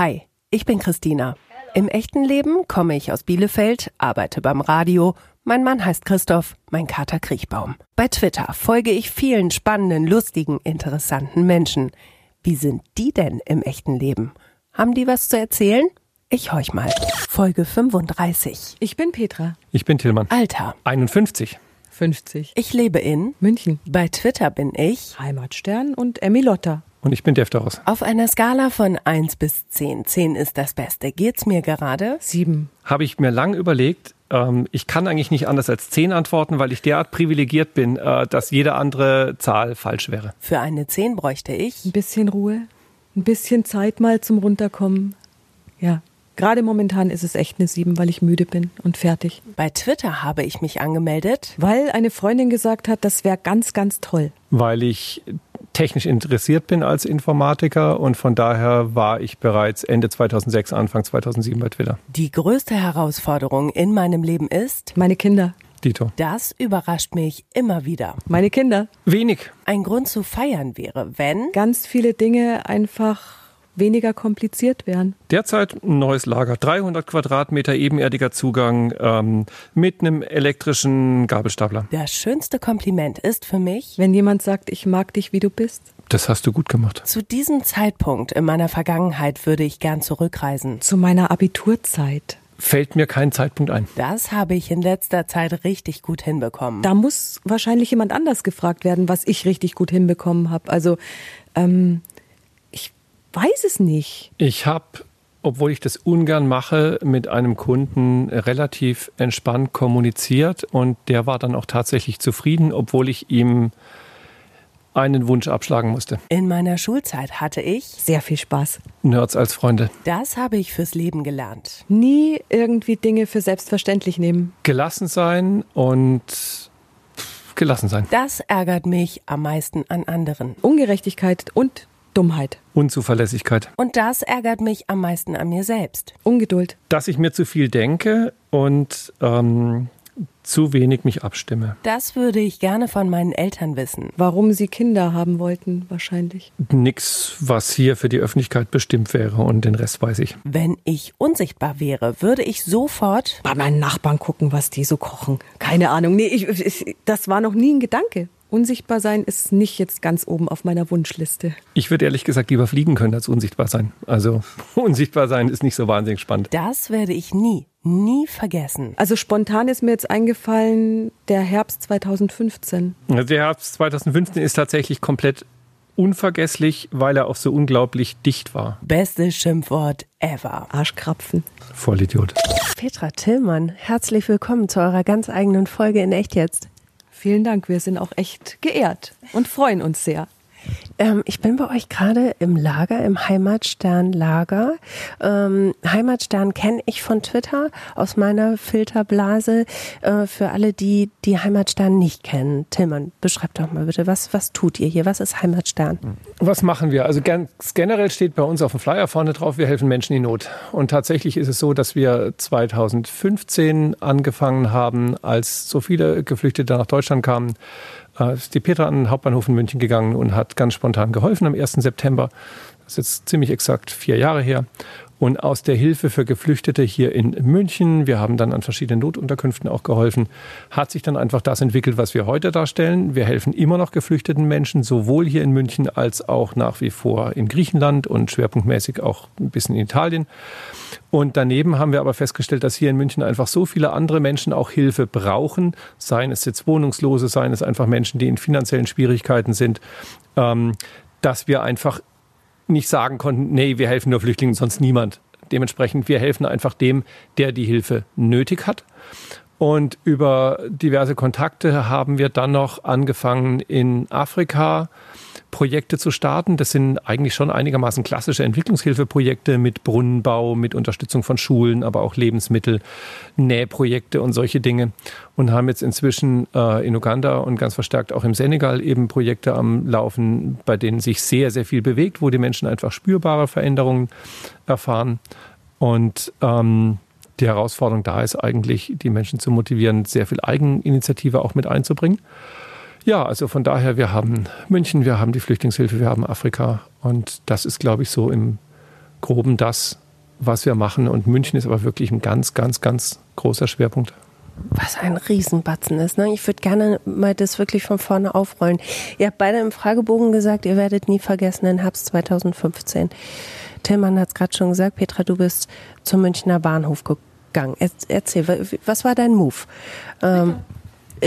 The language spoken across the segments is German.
Hi, ich bin Christina. Im echten Leben komme ich aus Bielefeld, arbeite beim Radio. Mein Mann heißt Christoph, mein Kater Kriechbaum. Bei Twitter folge ich vielen spannenden, lustigen, interessanten Menschen. Wie sind die denn im echten Leben? Haben die was zu erzählen? Ich horch mal. Folge 35. Ich bin Petra. Ich bin Tillmann. Alter. 51. 50. Ich lebe in München. Bei Twitter bin ich Heimatstern und Emmy Lotta. Und ich bin Defteros. auf einer Skala von 1 bis 10. 10 ist das Beste. Geht's mir gerade? Sieben. Habe ich mir lang überlegt, ähm, ich kann eigentlich nicht anders als 10 antworten, weil ich derart privilegiert bin, äh, dass jede andere Zahl falsch wäre. Für eine 10 bräuchte ich Ein bisschen Ruhe. Ein bisschen Zeit mal zum Runterkommen. Ja. Gerade momentan ist es echt eine Sieben, weil ich müde bin und fertig. Bei Twitter habe ich mich angemeldet. Weil eine Freundin gesagt hat, das wäre ganz, ganz toll. Weil ich technisch interessiert bin als Informatiker und von daher war ich bereits Ende 2006, Anfang 2007 bei Twitter. Die größte Herausforderung in meinem Leben ist, Meine Kinder. Dito. das überrascht mich immer wieder. Meine Kinder. Wenig. Ein Grund zu feiern wäre, wenn Ganz viele Dinge einfach weniger kompliziert wären. Derzeit ein neues Lager, 300 Quadratmeter ebenerdiger Zugang ähm, mit einem elektrischen Gabelstapler. das schönste Kompliment ist für mich, Wenn jemand sagt, ich mag dich, wie du bist. Das hast du gut gemacht. zu diesem Zeitpunkt in meiner Vergangenheit würde ich gern zurückreisen. Zu meiner Abiturzeit. Fällt mir kein Zeitpunkt ein. Das habe ich in letzter Zeit richtig gut hinbekommen. Da muss wahrscheinlich jemand anders gefragt werden, was ich richtig gut hinbekommen habe. Also, ähm, weiß es nicht. Ich habe, obwohl ich das ungern mache, mit einem Kunden relativ entspannt kommuniziert und der war dann auch tatsächlich zufrieden, obwohl ich ihm einen Wunsch abschlagen musste. In meiner Schulzeit hatte ich, Sehr viel Spaß. Nerds als Freunde. das habe ich fürs Leben gelernt. Nie irgendwie Dinge für selbstverständlich nehmen. Gelassen sein und gelassen sein. Das ärgert mich am meisten an anderen. Ungerechtigkeit und Dummheit. Unzuverlässigkeit. Und das ärgert mich am meisten an mir selbst. Ungeduld. Dass ich mir zu viel denke und ähm, zu wenig mich abstimme. Das würde ich gerne von meinen Eltern wissen. Warum sie Kinder haben wollten, wahrscheinlich. Nix, was hier für die Öffentlichkeit bestimmt wäre und den Rest weiß ich. Wenn ich unsichtbar wäre, würde ich sofort. Bei meinen Nachbarn gucken, was die so kochen. Keine Ahnung. Nee, ich, ich, das war noch nie ein Gedanke. Unsichtbar sein ist nicht jetzt ganz oben auf meiner Wunschliste. Ich würde ehrlich gesagt lieber fliegen können als unsichtbar sein. Also unsichtbar sein ist nicht so wahnsinnig spannend. Das werde ich nie, nie vergessen. Also spontan ist mir jetzt eingefallen der Herbst 2015. Also Der Herbst 2015 ist tatsächlich komplett unvergesslich, weil er auch so unglaublich dicht war. Bestes Schimpfwort ever. Arschkrapfen. Vollidiot. Petra Tillmann, herzlich willkommen zu eurer ganz eigenen Folge in Echt jetzt. Vielen Dank, wir sind auch echt geehrt und freuen uns sehr. Ähm, ich bin bei euch gerade im Lager, im Heimatstern-Lager. Ähm, Heimatstern kenne ich von Twitter aus meiner Filterblase. Äh, für alle, die die Heimatstern nicht kennen, Tillmann, beschreibt doch mal bitte, was, was tut ihr hier? Was ist Heimatstern? Was machen wir? Also ganz generell steht bei uns auf dem Flyer vorne drauf, wir helfen Menschen in Not. Und tatsächlich ist es so, dass wir 2015 angefangen haben, als so viele Geflüchtete nach Deutschland kamen, ist die Petra an den Hauptbahnhof in München gegangen und hat ganz spontan geholfen am 1. September. Das ist jetzt ziemlich exakt vier Jahre her. Und aus der Hilfe für Geflüchtete hier in München, wir haben dann an verschiedenen Notunterkünften auch geholfen, hat sich dann einfach das entwickelt, was wir heute darstellen. Wir helfen immer noch geflüchteten Menschen, sowohl hier in München als auch nach wie vor in Griechenland und schwerpunktmäßig auch ein bisschen in Italien. Und daneben haben wir aber festgestellt, dass hier in München einfach so viele andere Menschen auch Hilfe brauchen, seien es jetzt Wohnungslose, seien es einfach Menschen, die in finanziellen Schwierigkeiten sind, ähm, dass wir einfach nicht sagen konnten, nee, wir helfen nur Flüchtlingen, sonst niemand. Dementsprechend, wir helfen einfach dem, der die Hilfe nötig hat. Und über diverse Kontakte haben wir dann noch angefangen, in Afrika Projekte zu starten. Das sind eigentlich schon einigermaßen klassische Entwicklungshilfeprojekte mit Brunnenbau, mit Unterstützung von Schulen, aber auch Lebensmittel, Nähprojekte und solche Dinge. Und haben jetzt inzwischen äh, in Uganda und ganz verstärkt auch im Senegal eben Projekte am Laufen, bei denen sich sehr, sehr viel bewegt, wo die Menschen einfach spürbare Veränderungen erfahren. Und ähm, die Herausforderung da ist eigentlich, die Menschen zu motivieren, sehr viel Eigeninitiative auch mit einzubringen. Ja, also von daher, wir haben München, wir haben die Flüchtlingshilfe, wir haben Afrika und das ist, glaube ich, so im Groben das, was wir machen. Und München ist aber wirklich ein ganz, ganz, ganz großer Schwerpunkt. Was ein Riesenbatzen ist. Ne? Ich würde gerne mal das wirklich von vorne aufrollen. Ihr habt beide im Fragebogen gesagt, ihr werdet nie vergessen, in Herbst 2015. Tillmann hat es gerade schon gesagt, Petra, du bist zum Münchner Bahnhof gegangen. Erzähl, was war dein Move? Ähm,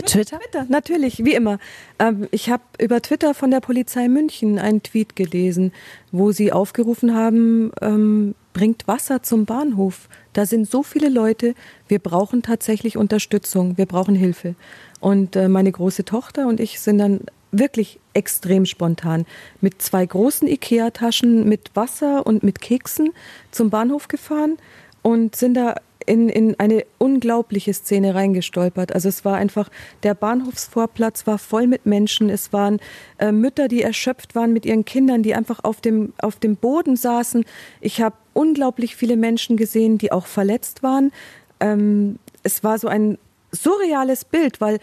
Twitter? Twitter, natürlich, wie immer. Ähm, ich habe über Twitter von der Polizei München einen Tweet gelesen, wo sie aufgerufen haben, ähm, bringt Wasser zum Bahnhof. Da sind so viele Leute, wir brauchen tatsächlich Unterstützung, wir brauchen Hilfe. Und äh, meine große Tochter und ich sind dann wirklich extrem spontan mit zwei großen Ikea-Taschen mit Wasser und mit Keksen zum Bahnhof gefahren und sind da in, in eine unglaubliche Szene reingestolpert. Also es war einfach, der Bahnhofsvorplatz war voll mit Menschen. Es waren äh, Mütter, die erschöpft waren mit ihren Kindern, die einfach auf dem, auf dem Boden saßen. Ich habe unglaublich viele Menschen gesehen, die auch verletzt waren. Ähm, es war so ein surreales Bild, weil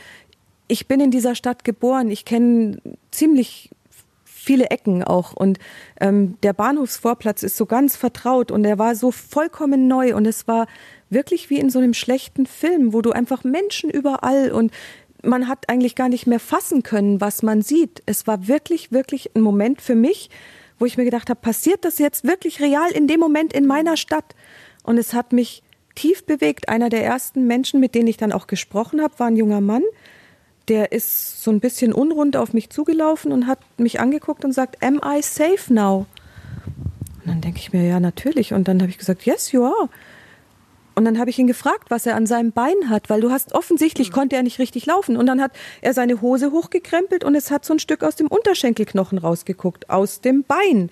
ich bin in dieser Stadt geboren. Ich kenne ziemlich viele Ecken auch. Und ähm, der Bahnhofsvorplatz ist so ganz vertraut und er war so vollkommen neu und es war wirklich wie in so einem schlechten Film, wo du einfach Menschen überall und man hat eigentlich gar nicht mehr fassen können, was man sieht. Es war wirklich, wirklich ein Moment für mich, wo ich mir gedacht habe, passiert das jetzt wirklich real in dem Moment in meiner Stadt? Und es hat mich tief bewegt. Einer der ersten Menschen, mit denen ich dann auch gesprochen habe, war ein junger Mann. Der ist so ein bisschen unrund auf mich zugelaufen und hat mich angeguckt und sagt, Am I safe now? Und dann denke ich mir, ja, natürlich. Und dann habe ich gesagt, yes, you are. Und dann habe ich ihn gefragt, was er an seinem Bein hat, weil du hast offensichtlich mhm. konnte er nicht richtig laufen. Und dann hat er seine Hose hochgekrempelt und es hat so ein Stück aus dem Unterschenkelknochen rausgeguckt, aus dem Bein.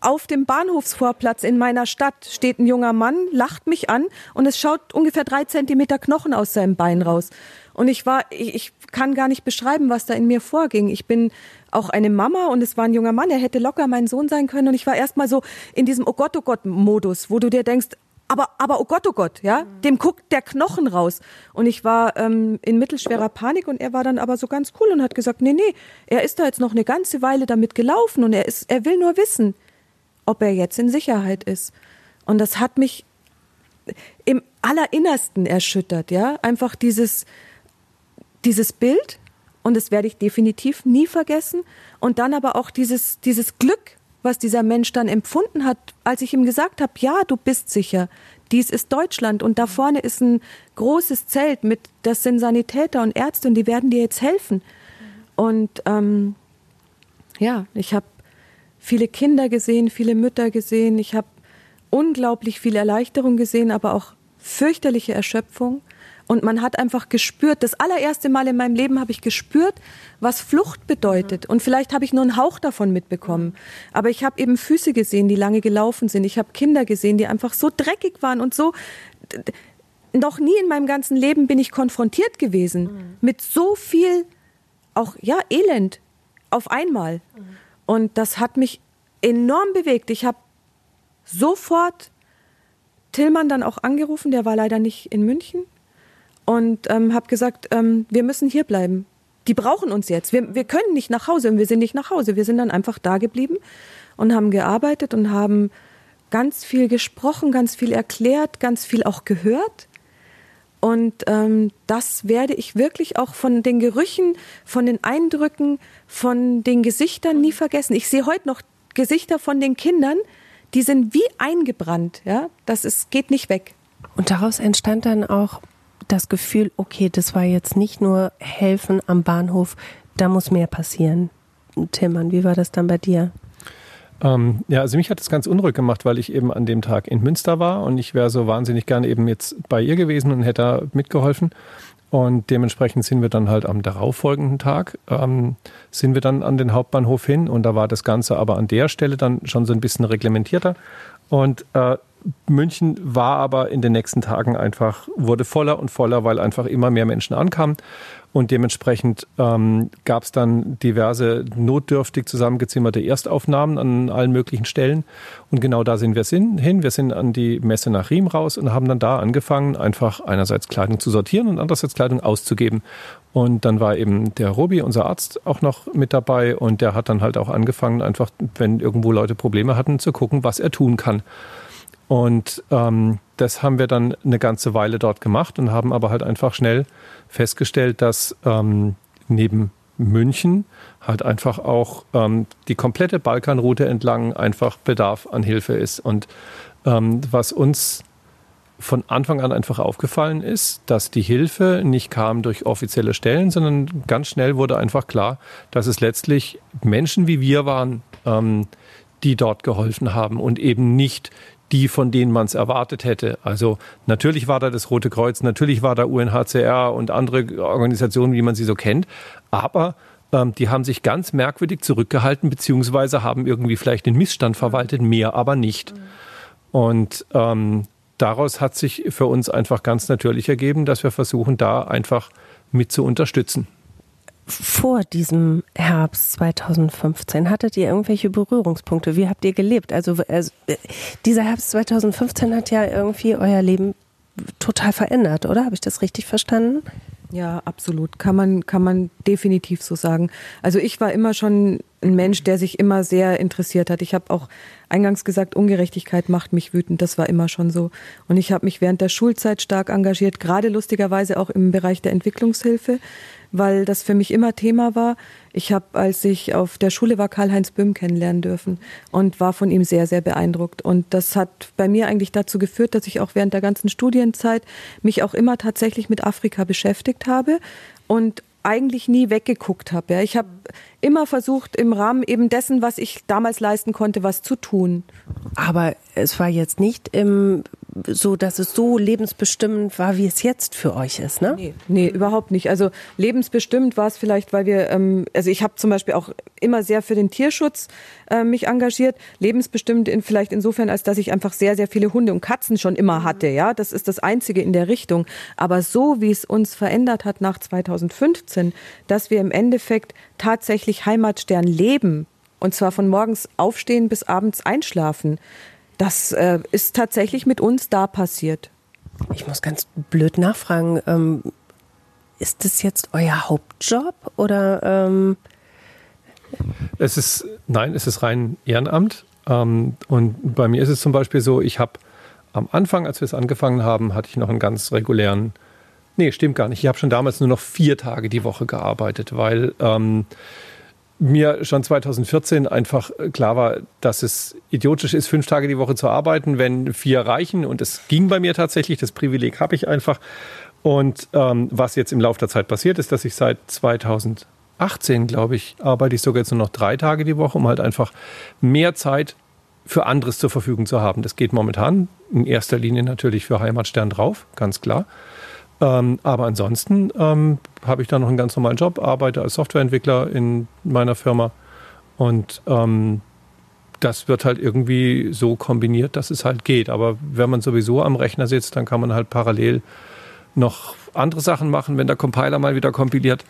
Auf dem Bahnhofsvorplatz in meiner Stadt steht ein junger Mann, lacht mich an und es schaut ungefähr drei Zentimeter Knochen aus seinem Bein raus. Und ich war, ich, ich kann gar nicht beschreiben, was da in mir vorging. Ich bin auch eine Mama und es war ein junger Mann, er hätte locker mein Sohn sein können und ich war erstmal so in diesem Oh Gott, oh Gott Modus, wo du dir denkst, aber, aber oh Gott, oh Gott, ja, mhm. dem guckt der Knochen raus. Und ich war ähm, in mittelschwerer Panik und er war dann aber so ganz cool und hat gesagt, nee, nee, er ist da jetzt noch eine ganze Weile damit gelaufen und er ist, er will nur wissen, ob er jetzt in Sicherheit ist. Und das hat mich im allerinnersten erschüttert, ja, einfach dieses, dieses Bild und das werde ich definitiv nie vergessen und dann aber auch dieses, dieses Glück, was dieser Mensch dann empfunden hat, als ich ihm gesagt habe, ja, du bist sicher, dies ist Deutschland und da vorne ist ein großes Zelt mit, das sind Sanitäter und Ärzte und die werden dir jetzt helfen. Und ähm, ja, ich habe viele Kinder gesehen, viele Mütter gesehen, ich habe unglaublich viel Erleichterung gesehen, aber auch fürchterliche Erschöpfung. Und man hat einfach gespürt, das allererste Mal in meinem Leben habe ich gespürt, was Flucht bedeutet. Und vielleicht habe ich nur einen Hauch davon mitbekommen. Aber ich habe eben Füße gesehen, die lange gelaufen sind. Ich habe Kinder gesehen, die einfach so dreckig waren und so. Noch nie in meinem ganzen Leben bin ich konfrontiert gewesen mhm. mit so viel, auch ja, Elend auf einmal. Mhm. Und das hat mich enorm bewegt. Ich habe sofort Tillmann dann auch angerufen, der war leider nicht in München und ähm, habe gesagt, ähm, wir müssen hier bleiben. Die brauchen uns jetzt. Wir, wir können nicht nach Hause und wir sind nicht nach Hause. Wir sind dann einfach da geblieben und haben gearbeitet und haben ganz viel gesprochen, ganz viel erklärt, ganz viel auch gehört. Und ähm, das werde ich wirklich auch von den Gerüchen, von den Eindrücken, von den Gesichtern nie vergessen. Ich sehe heute noch Gesichter von den Kindern, die sind wie eingebrannt. Ja, das ist, geht nicht weg. Und daraus entstand dann auch das Gefühl, okay, das war jetzt nicht nur helfen am Bahnhof, da muss mehr passieren. Tillmann, wie war das dann bei dir? Ähm, ja, also mich hat das ganz unruhig gemacht, weil ich eben an dem Tag in Münster war und ich wäre so wahnsinnig gerne eben jetzt bei ihr gewesen und hätte da mitgeholfen. Und dementsprechend sind wir dann halt am darauffolgenden Tag, ähm, sind wir dann an den Hauptbahnhof hin und da war das Ganze aber an der Stelle dann schon so ein bisschen reglementierter. Und äh, München war aber in den nächsten Tagen einfach, wurde voller und voller, weil einfach immer mehr Menschen ankamen. Und dementsprechend ähm, gab es dann diverse notdürftig zusammengezimmerte Erstaufnahmen an allen möglichen Stellen. Und genau da sind wir hin. Wir sind an die Messe nach Riem raus und haben dann da angefangen, einfach einerseits Kleidung zu sortieren und andererseits Kleidung auszugeben. Und dann war eben der Robi, unser Arzt, auch noch mit dabei. Und der hat dann halt auch angefangen, einfach, wenn irgendwo Leute Probleme hatten, zu gucken, was er tun kann. Und ähm, das haben wir dann eine ganze Weile dort gemacht und haben aber halt einfach schnell festgestellt, dass ähm, neben München halt einfach auch ähm, die komplette Balkanroute entlang einfach Bedarf an Hilfe ist. Und ähm, was uns von Anfang an einfach aufgefallen ist, dass die Hilfe nicht kam durch offizielle Stellen, sondern ganz schnell wurde einfach klar, dass es letztlich Menschen wie wir waren, ähm, die dort geholfen haben und eben nicht die, von denen man es erwartet hätte. Also natürlich war da das Rote Kreuz, natürlich war da UNHCR und andere Organisationen, wie man sie so kennt, aber ähm, die haben sich ganz merkwürdig zurückgehalten, beziehungsweise haben irgendwie vielleicht den Missstand verwaltet, mehr aber nicht. Und ähm, daraus hat sich für uns einfach ganz natürlich ergeben, dass wir versuchen, da einfach mit zu unterstützen vor diesem Herbst 2015 hattet ihr irgendwelche Berührungspunkte? Wie habt ihr gelebt? Also, also dieser Herbst 2015 hat ja irgendwie euer Leben total verändert, oder? Habe ich das richtig verstanden? Ja, absolut. Kann man, kann man definitiv so sagen. Also ich war immer schon ein Mensch, der sich immer sehr interessiert hat. Ich habe auch eingangs gesagt, Ungerechtigkeit macht mich wütend. Das war immer schon so. Und ich habe mich während der Schulzeit stark engagiert, gerade lustigerweise auch im Bereich der Entwicklungshilfe weil das für mich immer Thema war. Ich habe, als ich auf der Schule war, Karl-Heinz Böhm kennenlernen dürfen und war von ihm sehr, sehr beeindruckt. Und das hat bei mir eigentlich dazu geführt, dass ich auch während der ganzen Studienzeit mich auch immer tatsächlich mit Afrika beschäftigt habe und eigentlich nie weggeguckt habe. Ja. Ich habe immer versucht, im Rahmen eben dessen, was ich damals leisten konnte, was zu tun. Aber es war jetzt nicht im so, dass es so lebensbestimmend war, wie es jetzt für euch ist, ne? Nee, nee überhaupt nicht. Also lebensbestimmt war es vielleicht, weil wir, ähm, also ich habe zum Beispiel auch immer sehr für den Tierschutz äh, mich engagiert. Lebensbestimmt in, vielleicht insofern, als dass ich einfach sehr, sehr viele Hunde und Katzen schon immer hatte. Ja, das ist das Einzige in der Richtung. Aber so, wie es uns verändert hat nach 2015, dass wir im Endeffekt tatsächlich Heimatstern leben, und zwar von morgens aufstehen bis abends einschlafen. Das äh, ist tatsächlich mit uns da passiert. Ich muss ganz blöd nachfragen. Ähm, ist das jetzt euer Hauptjob oder? Ähm es ist nein, es ist rein Ehrenamt. Ähm, und bei mir ist es zum Beispiel so, ich habe am Anfang, als wir es angefangen haben, hatte ich noch einen ganz regulären. Nee, stimmt gar nicht. Ich habe schon damals nur noch vier Tage die Woche gearbeitet, weil ähm, mir schon 2014 einfach klar war, dass es idiotisch ist, fünf Tage die Woche zu arbeiten, wenn vier reichen. Und es ging bei mir tatsächlich. Das Privileg habe ich einfach. Und ähm, was jetzt im Laufe der Zeit passiert ist, dass ich seit 2018, glaube ich, arbeite ich sogar jetzt nur noch drei Tage die Woche, um halt einfach mehr Zeit für anderes zur Verfügung zu haben. Das geht momentan in erster Linie natürlich für Heimatstern drauf, ganz klar. Ähm, aber ansonsten ähm, habe ich da noch einen ganz normalen Job, arbeite als Softwareentwickler in meiner Firma und ähm, das wird halt irgendwie so kombiniert, dass es halt geht. Aber wenn man sowieso am Rechner sitzt, dann kann man halt parallel noch andere Sachen machen, wenn der Compiler mal wieder kompiliert.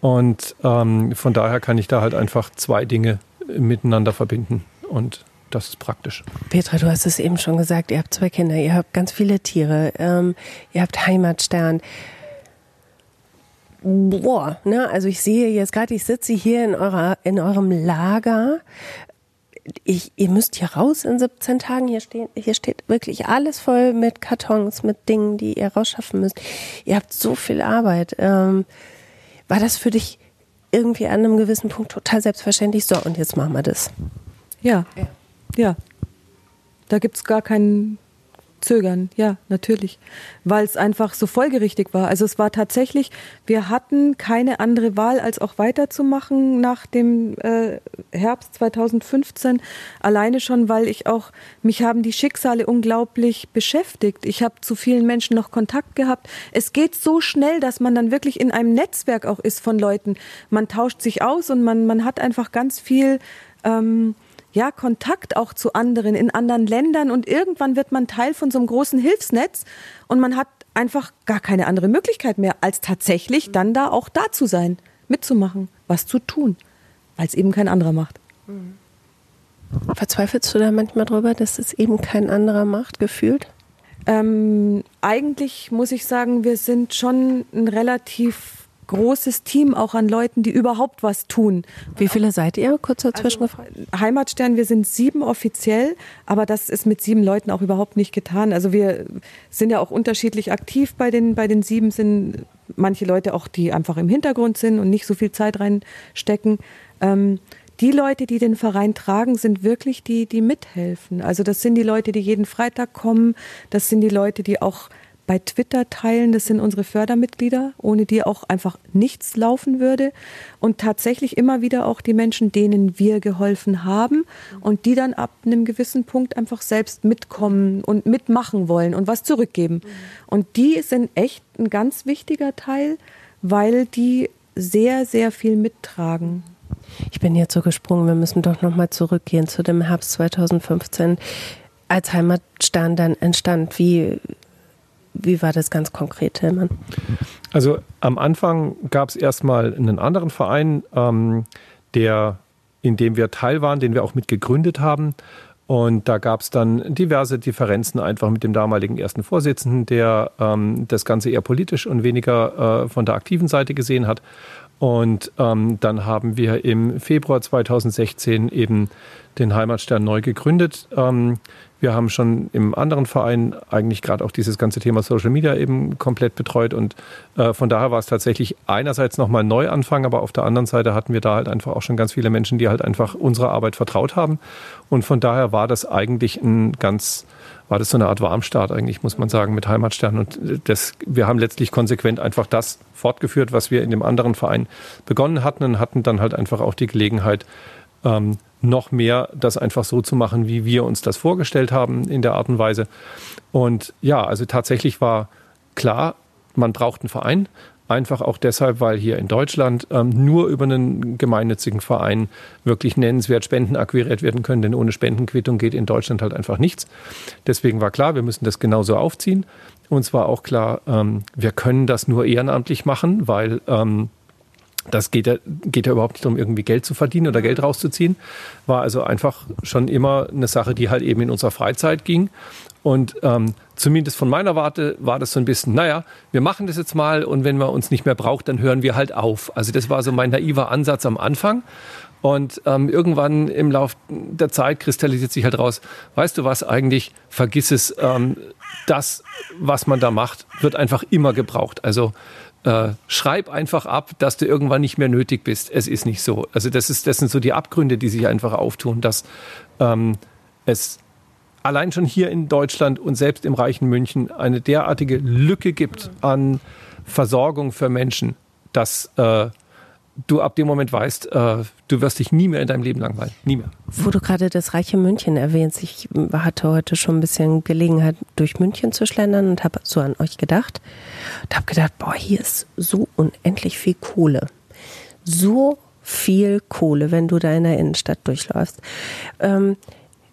Und ähm, von daher kann ich da halt einfach zwei Dinge miteinander verbinden. Und das ist praktisch. Petra, du hast es eben schon gesagt, ihr habt zwei Kinder, ihr habt ganz viele Tiere, ähm, ihr habt Heimatstern. Boah, ne? Also ich sehe jetzt gerade, ich sitze hier in eurer, in eurem Lager. Ich, ihr müsst hier raus in 17 Tagen. Hier, stehen, hier steht wirklich alles voll mit Kartons, mit Dingen, die ihr rausschaffen müsst. Ihr habt so viel Arbeit. Ähm, war das für dich irgendwie an einem gewissen Punkt total selbstverständlich? So, und jetzt machen wir das. Ja. ja. Ja. Da gibt es gar kein Zögern, ja, natürlich, weil es einfach so folgerichtig war. Also es war tatsächlich, wir hatten keine andere Wahl, als auch weiterzumachen nach dem äh, Herbst 2015. Alleine schon, weil ich auch, mich haben die Schicksale unglaublich beschäftigt. Ich habe zu vielen Menschen noch Kontakt gehabt. Es geht so schnell, dass man dann wirklich in einem Netzwerk auch ist von Leuten. Man tauscht sich aus und man, man hat einfach ganz viel. Ähm, ja, Kontakt auch zu anderen in anderen Ländern und irgendwann wird man Teil von so einem großen Hilfsnetz und man hat einfach gar keine andere Möglichkeit mehr, als tatsächlich dann da auch da zu sein, mitzumachen, was zu tun, weil es eben kein anderer macht. Verzweifelst du da manchmal drüber, dass es eben kein anderer macht, gefühlt? Ähm, eigentlich muss ich sagen, wir sind schon ein relativ großes Team auch an Leuten, die überhaupt was tun. Wie viele seid ihr? Kurz dazwischen also, Heimatstern, wir sind sieben offiziell, aber das ist mit sieben Leuten auch überhaupt nicht getan. Also wir sind ja auch unterschiedlich aktiv bei den, bei den sieben sind manche Leute auch, die einfach im Hintergrund sind und nicht so viel Zeit reinstecken. Ähm, die Leute, die den Verein tragen, sind wirklich die, die mithelfen. Also das sind die Leute, die jeden Freitag kommen. Das sind die Leute, die auch bei Twitter teilen. Das sind unsere Fördermitglieder, ohne die auch einfach nichts laufen würde. Und tatsächlich immer wieder auch die Menschen, denen wir geholfen haben und die dann ab einem gewissen Punkt einfach selbst mitkommen und mitmachen wollen und was zurückgeben. Und die sind echt ein ganz wichtiger Teil, weil die sehr, sehr viel mittragen. Ich bin jetzt so gesprungen, wir müssen doch nochmal zurückgehen zu dem Herbst 2015, als Heimatstern dann entstand. Wie, wie war das ganz konkret, Tillmann? Also am Anfang gab es erstmal einen anderen Verein, ähm, der, in dem wir Teil waren, den wir auch mit gegründet haben. Und da gab es dann diverse Differenzen einfach mit dem damaligen ersten Vorsitzenden, der ähm, das Ganze eher politisch und weniger äh, von der aktiven Seite gesehen hat. Und ähm, dann haben wir im Februar 2016 eben den Heimatstern neu gegründet. Ähm, wir haben schon im anderen Verein eigentlich gerade auch dieses ganze Thema Social Media eben komplett betreut und äh, von daher war es tatsächlich einerseits nochmal Neuanfang, aber auf der anderen Seite hatten wir da halt einfach auch schon ganz viele Menschen, die halt einfach unserer Arbeit vertraut haben und von daher war das eigentlich ein ganz war das so eine Art Warmstart eigentlich, muss man sagen, mit Heimatstern. Und das, wir haben letztlich konsequent einfach das fortgeführt, was wir in dem anderen Verein begonnen hatten und hatten dann halt einfach auch die Gelegenheit, ähm, noch mehr das einfach so zu machen, wie wir uns das vorgestellt haben in der Art und Weise. Und ja, also tatsächlich war klar, man braucht einen Verein. Einfach auch deshalb, weil hier in Deutschland ähm, nur über einen gemeinnützigen Verein wirklich nennenswert Spenden akquiriert werden können, denn ohne Spendenquittung geht in Deutschland halt einfach nichts. Deswegen war klar, wir müssen das genauso aufziehen. Uns war auch klar, ähm, wir können das nur ehrenamtlich machen, weil ähm, das geht ja, geht ja überhaupt nicht darum, irgendwie Geld zu verdienen oder Geld rauszuziehen. War also einfach schon immer eine Sache, die halt eben in unserer Freizeit ging. Und ähm, zumindest von meiner Warte war das so ein bisschen, naja, wir machen das jetzt mal und wenn man uns nicht mehr braucht, dann hören wir halt auf. Also das war so mein naiver Ansatz am Anfang. Und ähm, irgendwann im Lauf der Zeit kristallisiert sich halt raus, weißt du was eigentlich, vergiss es, ähm, das, was man da macht, wird einfach immer gebraucht. Also äh, schreib einfach ab, dass du irgendwann nicht mehr nötig bist. Es ist nicht so. Also das, ist, das sind so die Abgründe, die sich einfach auftun, dass ähm, es allein schon hier in Deutschland und selbst im reichen München eine derartige Lücke gibt an Versorgung für Menschen, dass äh, du ab dem Moment weißt, äh, du wirst dich nie mehr in deinem Leben langweilen. Nie mehr. Wo du gerade das reiche München erwähnst, ich hatte heute schon ein bisschen Gelegenheit, durch München zu schlendern und habe so an euch gedacht. Und habe gedacht, boah, hier ist so unendlich viel Kohle. So viel Kohle, wenn du da in der Innenstadt durchläufst. Ähm,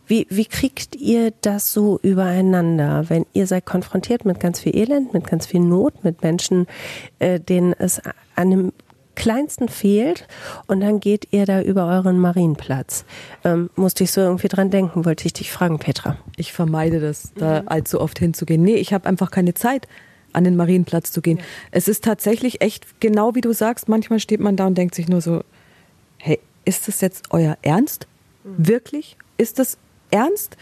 wie, wie kriegt ihr das so übereinander, wenn ihr seid konfrontiert mit ganz viel Elend, mit ganz viel Not, mit Menschen, äh, denen es an einem kleinsten fehlt und dann geht ihr da über euren Marienplatz. Ähm, musste ich so irgendwie dran denken, wollte ich dich fragen, Petra. Ich vermeide das, da mhm. allzu oft hinzugehen. Nee, ich habe einfach keine Zeit an den Marienplatz zu gehen. Ja. Es ist tatsächlich echt genau wie du sagst, manchmal steht man da und denkt sich nur so, hey, ist das jetzt euer Ernst? Mhm. Wirklich? Ist das ernst?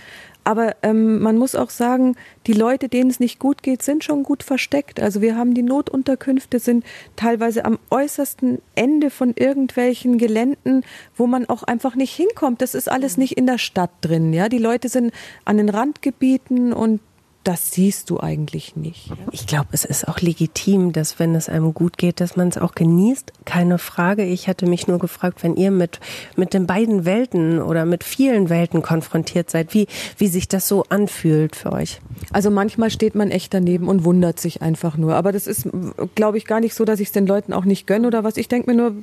Aber ähm, man muss auch sagen, die Leute, denen es nicht gut geht, sind schon gut versteckt. Also wir haben die Notunterkünfte, sind teilweise am äußersten Ende von irgendwelchen Geländen, wo man auch einfach nicht hinkommt. Das ist alles nicht in der Stadt drin. Ja, die Leute sind an den Randgebieten und das siehst du eigentlich nicht. Ich glaube, es ist auch legitim, dass wenn es einem gut geht, dass man es auch genießt. Keine Frage. Ich hatte mich nur gefragt, wenn ihr mit, mit den beiden Welten oder mit vielen Welten konfrontiert seid, wie, wie sich das so anfühlt für euch. Also manchmal steht man echt daneben und wundert sich einfach nur. Aber das ist, glaube ich, gar nicht so, dass ich es den Leuten auch nicht gönne oder was. Ich denke mir nur,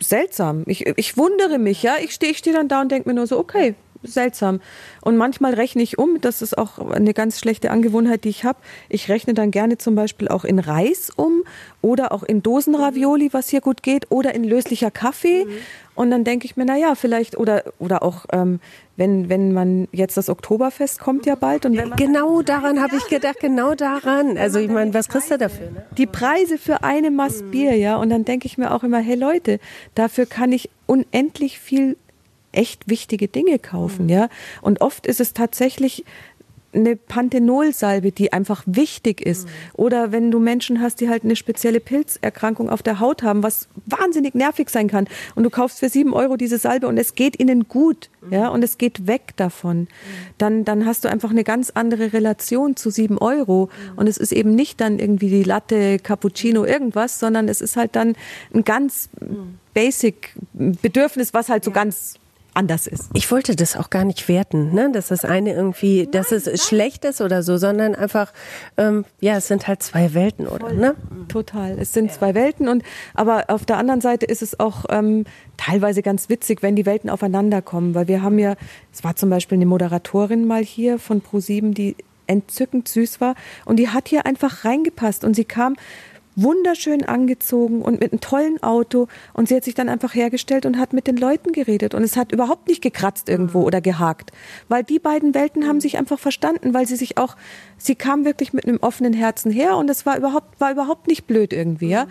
seltsam. Ich, ich wundere mich, ja. Ich stehe ich steh dann da und denke mir nur so, okay, seltsam. Und manchmal rechne ich um, das ist auch eine ganz schlechte Angewohnheit, die ich habe. Ich rechne dann gerne zum Beispiel auch in Reis um oder auch in Dosenravioli, was hier gut geht, oder in löslicher Kaffee. Mhm. Und dann denke ich mir, na ja, vielleicht, oder, oder auch, ähm, wenn, wenn man jetzt das Oktoberfest kommt ja bald. Und genau daran habe ich gedacht, genau daran. Also ich meine, was kriegst du dafür? Ne? Die Preise für eine Maß Bier, ja. Und dann denke ich mir auch immer, hey Leute, dafür kann ich unendlich viel echt wichtige Dinge kaufen, mhm. ja. Und oft ist es tatsächlich eine Panthenolsalbe, die einfach wichtig ist. Mhm. Oder wenn du Menschen hast, die halt eine spezielle Pilzerkrankung auf der Haut haben, was wahnsinnig nervig sein kann. Und du kaufst für sieben Euro diese Salbe und es geht ihnen gut, mhm. ja, und es geht weg davon. Mhm. Dann, dann hast du einfach eine ganz andere Relation zu sieben Euro. Mhm. Und es ist eben nicht dann irgendwie die Latte, Cappuccino, irgendwas, sondern es ist halt dann ein ganz mhm. basic Bedürfnis, was halt so ganz anders ist. Ich wollte das auch gar nicht werten, ne? dass das eine irgendwie, nein, dass es nein. schlecht ist oder so, sondern einfach, ähm, ja, es sind halt zwei Welten, oder? Ne? Total, es sind ja. zwei Welten und aber auf der anderen Seite ist es auch ähm, teilweise ganz witzig, wenn die Welten aufeinander kommen, weil wir haben ja, es war zum Beispiel eine Moderatorin mal hier von Pro7, die entzückend süß war und die hat hier einfach reingepasst und sie kam wunderschön angezogen und mit einem tollen Auto. Und sie hat sich dann einfach hergestellt und hat mit den Leuten geredet. Und es hat überhaupt nicht gekratzt irgendwo oder gehakt. Weil die beiden Welten haben sich einfach verstanden, weil sie sich auch, sie kam wirklich mit einem offenen Herzen her und es war überhaupt, war überhaupt nicht blöd irgendwie, ja.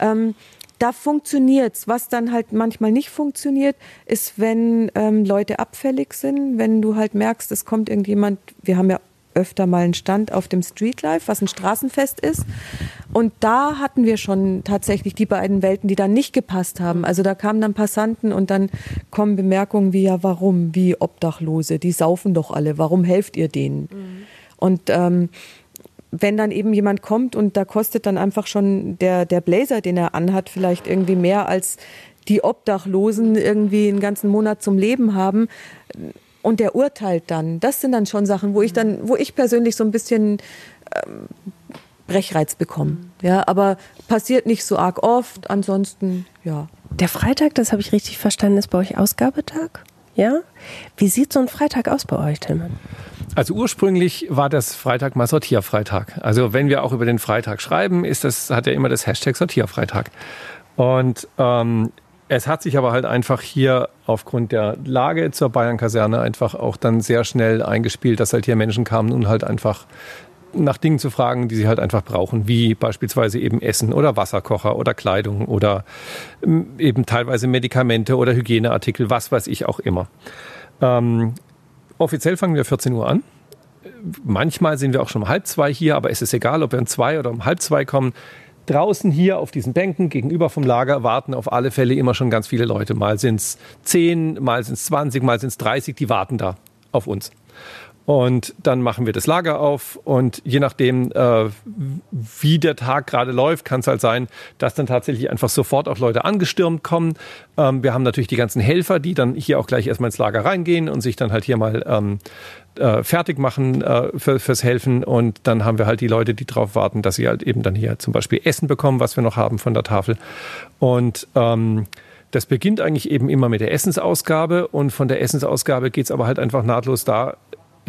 Ähm, da funktioniert's. Was dann halt manchmal nicht funktioniert, ist, wenn ähm, Leute abfällig sind, wenn du halt merkst, es kommt irgendjemand, wir haben ja öfter mal einen Stand auf dem Streetlife, was ein Straßenfest ist. Und da hatten wir schon tatsächlich die beiden Welten, die dann nicht gepasst haben. Also da kamen dann Passanten und dann kommen Bemerkungen wie, ja, warum, wie Obdachlose, die saufen doch alle, warum helft ihr denen? Mhm. Und ähm, wenn dann eben jemand kommt und da kostet dann einfach schon der, der Blazer, den er anhat, vielleicht irgendwie mehr als die Obdachlosen irgendwie einen ganzen Monat zum Leben haben, und der urteilt dann. Das sind dann schon Sachen, wo ich dann, wo ich persönlich so ein bisschen ähm, Brechreiz bekomme. Ja, aber passiert nicht so arg oft. Ansonsten, ja. Der Freitag, das habe ich richtig verstanden, ist bei euch Ausgabetag? Ja? Wie sieht so ein Freitag aus bei euch, Tillmann? Also ursprünglich war das Freitag mal Sortierfreitag. Also wenn wir auch über den Freitag schreiben, ist das, hat er immer das Hashtag Sortierfreitag. Und ähm, es hat sich aber halt einfach hier aufgrund der Lage zur Bayern-Kaserne einfach auch dann sehr schnell eingespielt, dass halt hier Menschen kamen und halt einfach nach Dingen zu fragen, die sie halt einfach brauchen, wie beispielsweise eben Essen oder Wasserkocher oder Kleidung oder ähm, eben teilweise Medikamente oder Hygieneartikel, was weiß ich auch immer. Ähm, offiziell fangen wir 14 Uhr an. Manchmal sind wir auch schon um halb zwei hier, aber es ist egal, ob wir um zwei oder um halb zwei kommen. Draußen hier auf diesen Bänken gegenüber vom Lager warten auf alle Fälle immer schon ganz viele Leute. Mal sind es 10, mal sind es 20, mal sind es 30, die warten da auf uns. Und dann machen wir das Lager auf und je nachdem, äh, wie der Tag gerade läuft, kann es halt sein, dass dann tatsächlich einfach sofort auch Leute angestürmt kommen. Ähm, wir haben natürlich die ganzen Helfer, die dann hier auch gleich erstmal ins Lager reingehen und sich dann halt hier mal ähm, äh, fertig machen äh, für, fürs Helfen. Und dann haben wir halt die Leute, die darauf warten, dass sie halt eben dann hier zum Beispiel Essen bekommen, was wir noch haben von der Tafel. Und ähm, das beginnt eigentlich eben immer mit der Essensausgabe und von der Essensausgabe geht es aber halt einfach nahtlos da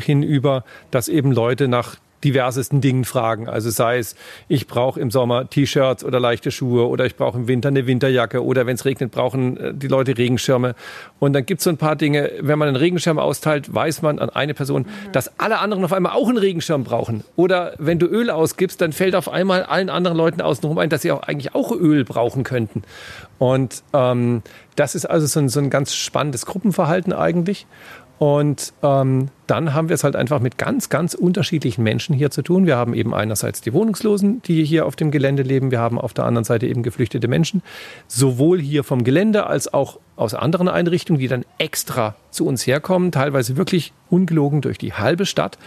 hinüber, dass eben Leute nach diversesten Dingen fragen. Also sei es, ich brauche im Sommer T-Shirts oder leichte Schuhe oder ich brauche im Winter eine Winterjacke oder wenn es regnet, brauchen äh, die Leute Regenschirme. Und dann gibt es so ein paar Dinge, wenn man einen Regenschirm austeilt, weiß man an eine Person, mhm. dass alle anderen auf einmal auch einen Regenschirm brauchen. Oder wenn du Öl ausgibst, dann fällt auf einmal allen anderen Leuten außenrum ein, dass sie auch eigentlich auch Öl brauchen könnten. Und ähm, das ist also so ein, so ein ganz spannendes Gruppenverhalten eigentlich. Und ähm, dann haben wir es halt einfach mit ganz, ganz unterschiedlichen Menschen hier zu tun. Wir haben eben einerseits die Wohnungslosen, die hier auf dem Gelände leben. Wir haben auf der anderen Seite eben geflüchtete Menschen, sowohl hier vom Gelände als auch aus anderen Einrichtungen, die dann extra zu uns herkommen, teilweise wirklich ungelogen durch die halbe Stadt.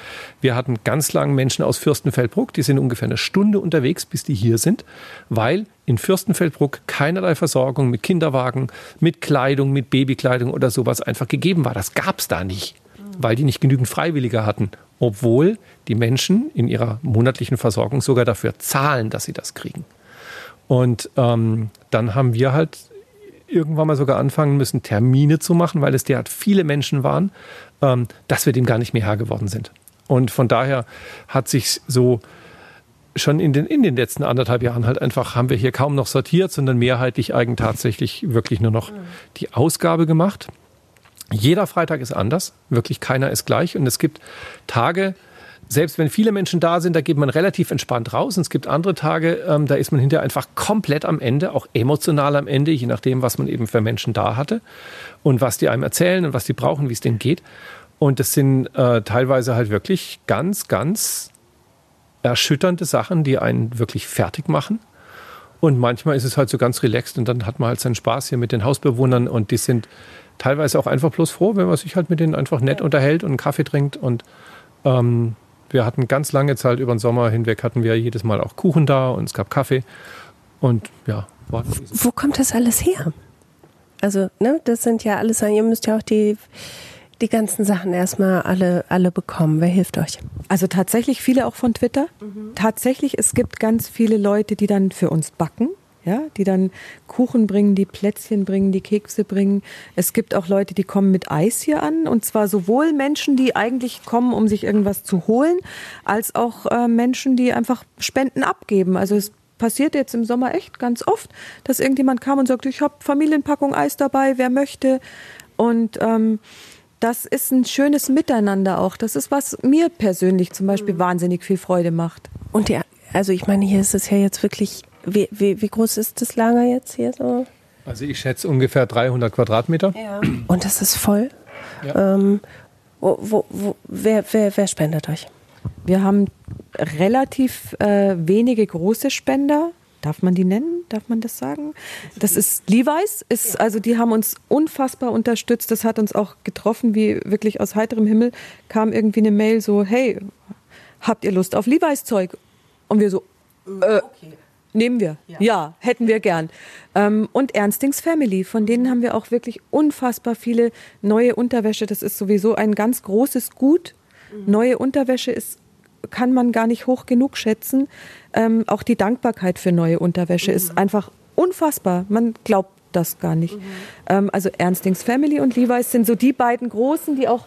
Wir hatten ganz lang Menschen aus Fürstenfeldbruck, die sind ungefähr eine Stunde unterwegs, bis die hier sind, weil in Fürstenfeldbruck keinerlei Versorgung mit Kinderwagen, mit Kleidung, mit Babykleidung oder sowas einfach gegeben war. Das gab es da nicht, weil die nicht genügend Freiwillige hatten, obwohl die Menschen in ihrer monatlichen Versorgung sogar dafür zahlen, dass sie das kriegen. Und ähm, dann haben wir halt irgendwann mal sogar anfangen müssen, Termine zu machen, weil es derart viele Menschen waren, ähm, dass wir dem gar nicht mehr Herr geworden sind. Und von daher hat sich so schon in den, in den letzten anderthalb Jahren halt einfach haben wir hier kaum noch sortiert, sondern mehrheitlich eigen tatsächlich wirklich nur noch die Ausgabe gemacht. Jeder Freitag ist anders, wirklich keiner ist gleich. Und es gibt Tage, selbst wenn viele Menschen da sind, da geht man relativ entspannt raus. Und es gibt andere Tage, ähm, da ist man hinterher einfach komplett am Ende, auch emotional am Ende, je nachdem, was man eben für Menschen da hatte und was die einem erzählen und was die brauchen, wie es denen geht. Und das sind äh, teilweise halt wirklich ganz, ganz erschütternde Sachen, die einen wirklich fertig machen. Und manchmal ist es halt so ganz relaxed und dann hat man halt seinen Spaß hier mit den Hausbewohnern und die sind teilweise auch einfach bloß froh, wenn man sich halt mit denen einfach nett unterhält und einen Kaffee trinkt. Und ähm, wir hatten ganz lange Zeit über den Sommer hinweg hatten wir jedes Mal auch Kuchen da und es gab Kaffee. Und ja, war Wo kommt das alles her? Also, ne, das sind ja alles, ihr müsst ja auch die die ganzen Sachen erstmal alle, alle bekommen? Wer hilft euch? Also tatsächlich viele auch von Twitter. Mhm. Tatsächlich, es gibt ganz viele Leute, die dann für uns backen. Ja, die dann Kuchen bringen, die Plätzchen bringen, die Kekse bringen. Es gibt auch Leute, die kommen mit Eis hier an. Und zwar sowohl Menschen, die eigentlich kommen, um sich irgendwas zu holen, als auch äh, Menschen, die einfach Spenden abgeben. Also es passiert jetzt im Sommer echt ganz oft, dass irgendjemand kam und sagte, ich habe Familienpackung Eis dabei, wer möchte. Und ähm, das ist ein schönes Miteinander auch. Das ist, was mir persönlich zum Beispiel mhm. wahnsinnig viel Freude macht. Und ja, also ich meine, hier ist es ja jetzt wirklich, wie, wie, wie groß ist das Lager jetzt hier so? Also ich schätze ungefähr 300 Quadratmeter. Ja. Und das ist voll. Ja. Ähm, wo, wo, wo, wer, wer, wer spendet euch? Wir haben relativ äh, wenige große Spender. Darf man die nennen? Darf man das sagen? Das ist Levi's. Ist, also die haben uns unfassbar unterstützt. Das hat uns auch getroffen, wie wirklich aus heiterem Himmel kam irgendwie eine Mail so, hey, habt ihr Lust auf Levi's Zeug? Und wir so, äh, okay. Nehmen wir. Ja. ja, hätten wir gern. Ähm, und Ernstings Family, von denen haben wir auch wirklich unfassbar viele neue Unterwäsche. Das ist sowieso ein ganz großes Gut. Mhm. Neue Unterwäsche ist kann man gar nicht hoch genug schätzen. Ähm, auch die Dankbarkeit für neue Unterwäsche mhm. ist einfach unfassbar. Man glaubt das gar nicht. Mhm. Ähm, also Ernstings Family und Levi's sind so die beiden Großen, die auch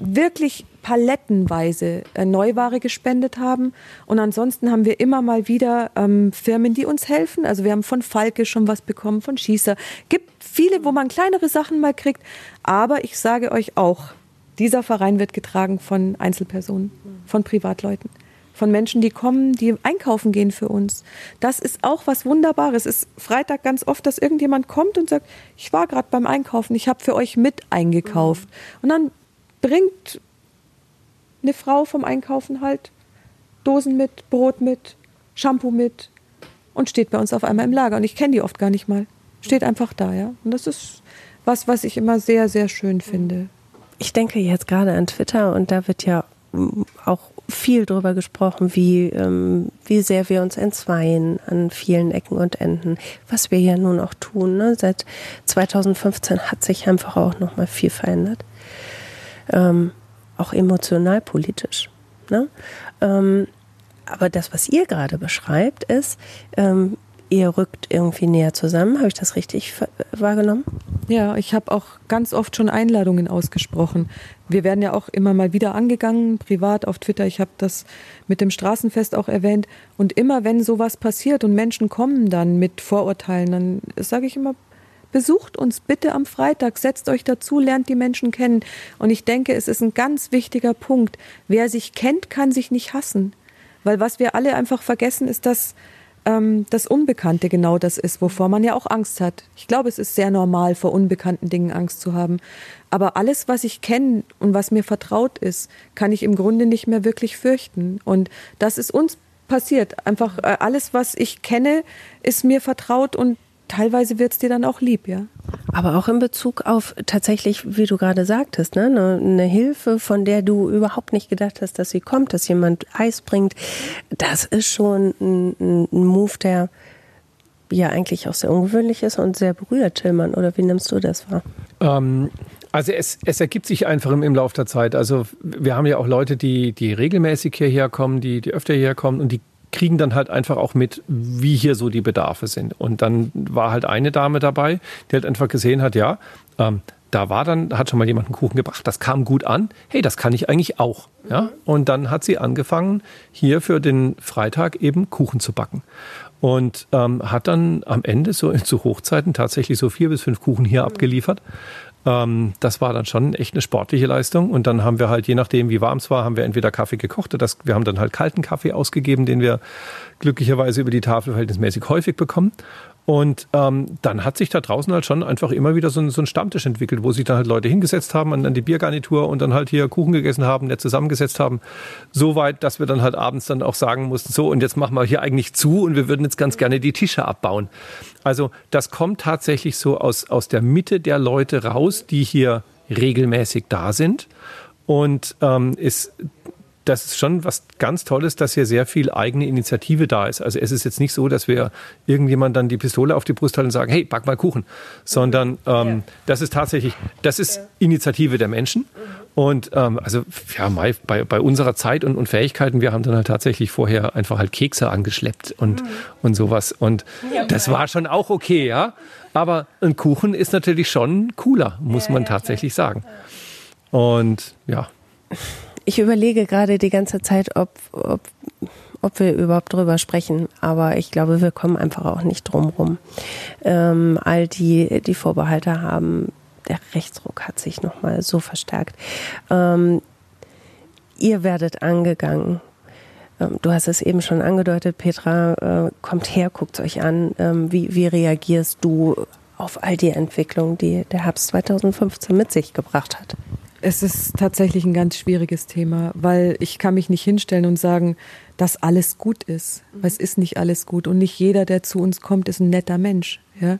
wirklich palettenweise äh, Neuware gespendet haben. Und ansonsten haben wir immer mal wieder ähm, Firmen, die uns helfen. Also wir haben von Falke schon was bekommen, von Schießer. Gibt viele, wo man kleinere Sachen mal kriegt. Aber ich sage euch auch, dieser Verein wird getragen von Einzelpersonen, von Privatleuten, von Menschen, die kommen, die einkaufen gehen für uns. Das ist auch was Wunderbares. Es ist Freitag ganz oft, dass irgendjemand kommt und sagt, ich war gerade beim Einkaufen, ich habe für euch mit eingekauft. Und dann bringt eine Frau vom Einkaufen halt Dosen mit, Brot mit, Shampoo mit und steht bei uns auf einmal im Lager. Und ich kenne die oft gar nicht mal. Steht einfach da, ja. Und das ist was, was ich immer sehr, sehr schön finde ich denke jetzt gerade an Twitter und da wird ja mm, auch viel drüber gesprochen, wie, ähm, wie sehr wir uns entzweien an vielen Ecken und Enden, was wir ja nun auch tun. Ne? Seit 2015 hat sich einfach auch noch mal viel verändert, ähm, auch emotional, politisch. Ne? Ähm, aber das, was ihr gerade beschreibt, ist, ähm, ihr rückt irgendwie näher zusammen. Habe ich das richtig wahrgenommen? Ja, ich habe auch ganz oft schon Einladungen ausgesprochen. Wir werden ja auch immer mal wieder angegangen, privat auf Twitter. Ich habe das mit dem Straßenfest auch erwähnt. Und immer wenn sowas passiert und Menschen kommen dann mit Vorurteilen, dann sage ich immer, besucht uns bitte am Freitag, setzt euch dazu, lernt die Menschen kennen. Und ich denke, es ist ein ganz wichtiger Punkt. Wer sich kennt, kann sich nicht hassen. Weil was wir alle einfach vergessen, ist, dass ähm, das Unbekannte genau das ist, wovor man ja auch Angst hat. Ich glaube, es ist sehr normal, vor unbekannten Dingen Angst zu haben. Aber alles, was ich kenne und was mir vertraut ist, kann ich im Grunde nicht mehr wirklich fürchten. Und das ist uns passiert. Einfach äh, alles, was ich kenne, ist mir vertraut und teilweise wird es dir dann auch lieb, ja. Aber auch in Bezug auf tatsächlich, wie du gerade sagtest, ne, eine, eine Hilfe, von der du überhaupt nicht gedacht hast, dass sie kommt, dass jemand Eis bringt, das ist schon ein, ein Move, der ja eigentlich auch sehr ungewöhnlich ist und sehr berührt, Tillmann. Oder wie nimmst du das wahr? Ähm, also es, es, ergibt sich einfach im, im Laufe der Zeit. Also wir haben ja auch Leute, die, die regelmäßig hierher kommen, die, die öfter hierher kommen und die kriegen dann halt einfach auch mit, wie hier so die Bedarfe sind. Und dann war halt eine Dame dabei, die halt einfach gesehen hat, ja, ähm, da war dann, hat schon mal jemand einen Kuchen gebracht, das kam gut an. Hey, das kann ich eigentlich auch. Ja? Und dann hat sie angefangen, hier für den Freitag eben Kuchen zu backen. Und ähm, hat dann am Ende so zu Hochzeiten tatsächlich so vier bis fünf Kuchen hier abgeliefert. Ähm, das war dann schon echt eine sportliche Leistung. Und dann haben wir halt, je nachdem wie warm es war, haben wir entweder Kaffee gekocht oder das, wir haben dann halt kalten Kaffee ausgegeben, den wir glücklicherweise über die Tafel verhältnismäßig häufig bekommen. Und ähm, dann hat sich da draußen halt schon einfach immer wieder so ein, so ein Stammtisch entwickelt, wo sich dann halt Leute hingesetzt haben an, an, die Biergarnitur und dann halt hier Kuchen gegessen haben, nett zusammengesetzt haben. So weit, dass wir dann halt abends dann auch sagen mussten, so und jetzt machen wir hier eigentlich zu und wir würden jetzt ganz gerne die Tische abbauen. Also das kommt tatsächlich so aus, aus der Mitte der Leute raus, die hier regelmäßig da sind und ähm, ist das ist schon was ganz Tolles, dass hier sehr viel eigene Initiative da ist. Also es ist jetzt nicht so, dass wir irgendjemand dann die Pistole auf die Brust halten und sagen, hey, back mal Kuchen, sondern ähm, ja. das ist tatsächlich, das ist ja. Initiative der Menschen. Und ähm, also ja, bei, bei unserer Zeit und, und Fähigkeiten, wir haben dann halt tatsächlich vorher einfach halt Kekse angeschleppt und, mhm. und sowas. Und ja, das war schon auch okay, ja. Aber ein Kuchen ist natürlich schon cooler, muss man tatsächlich sagen. Und ja. Ich überlege gerade die ganze Zeit, ob, ob, ob wir überhaupt drüber sprechen. Aber ich glaube, wir kommen einfach auch nicht drum rum. Ähm, all die, die Vorbehalte haben, der Rechtsruck hat sich nochmal so verstärkt. Ähm, ihr werdet angegangen. Ähm, du hast es eben schon angedeutet, Petra, äh, kommt her, guckt euch an. Ähm, wie, wie reagierst du auf all die Entwicklungen, die der Herbst 2015 mit sich gebracht hat? Es ist tatsächlich ein ganz schwieriges Thema, weil ich kann mich nicht hinstellen und sagen, dass alles gut ist. Mhm. Es ist nicht alles gut und nicht jeder, der zu uns kommt, ist ein netter Mensch. Ja?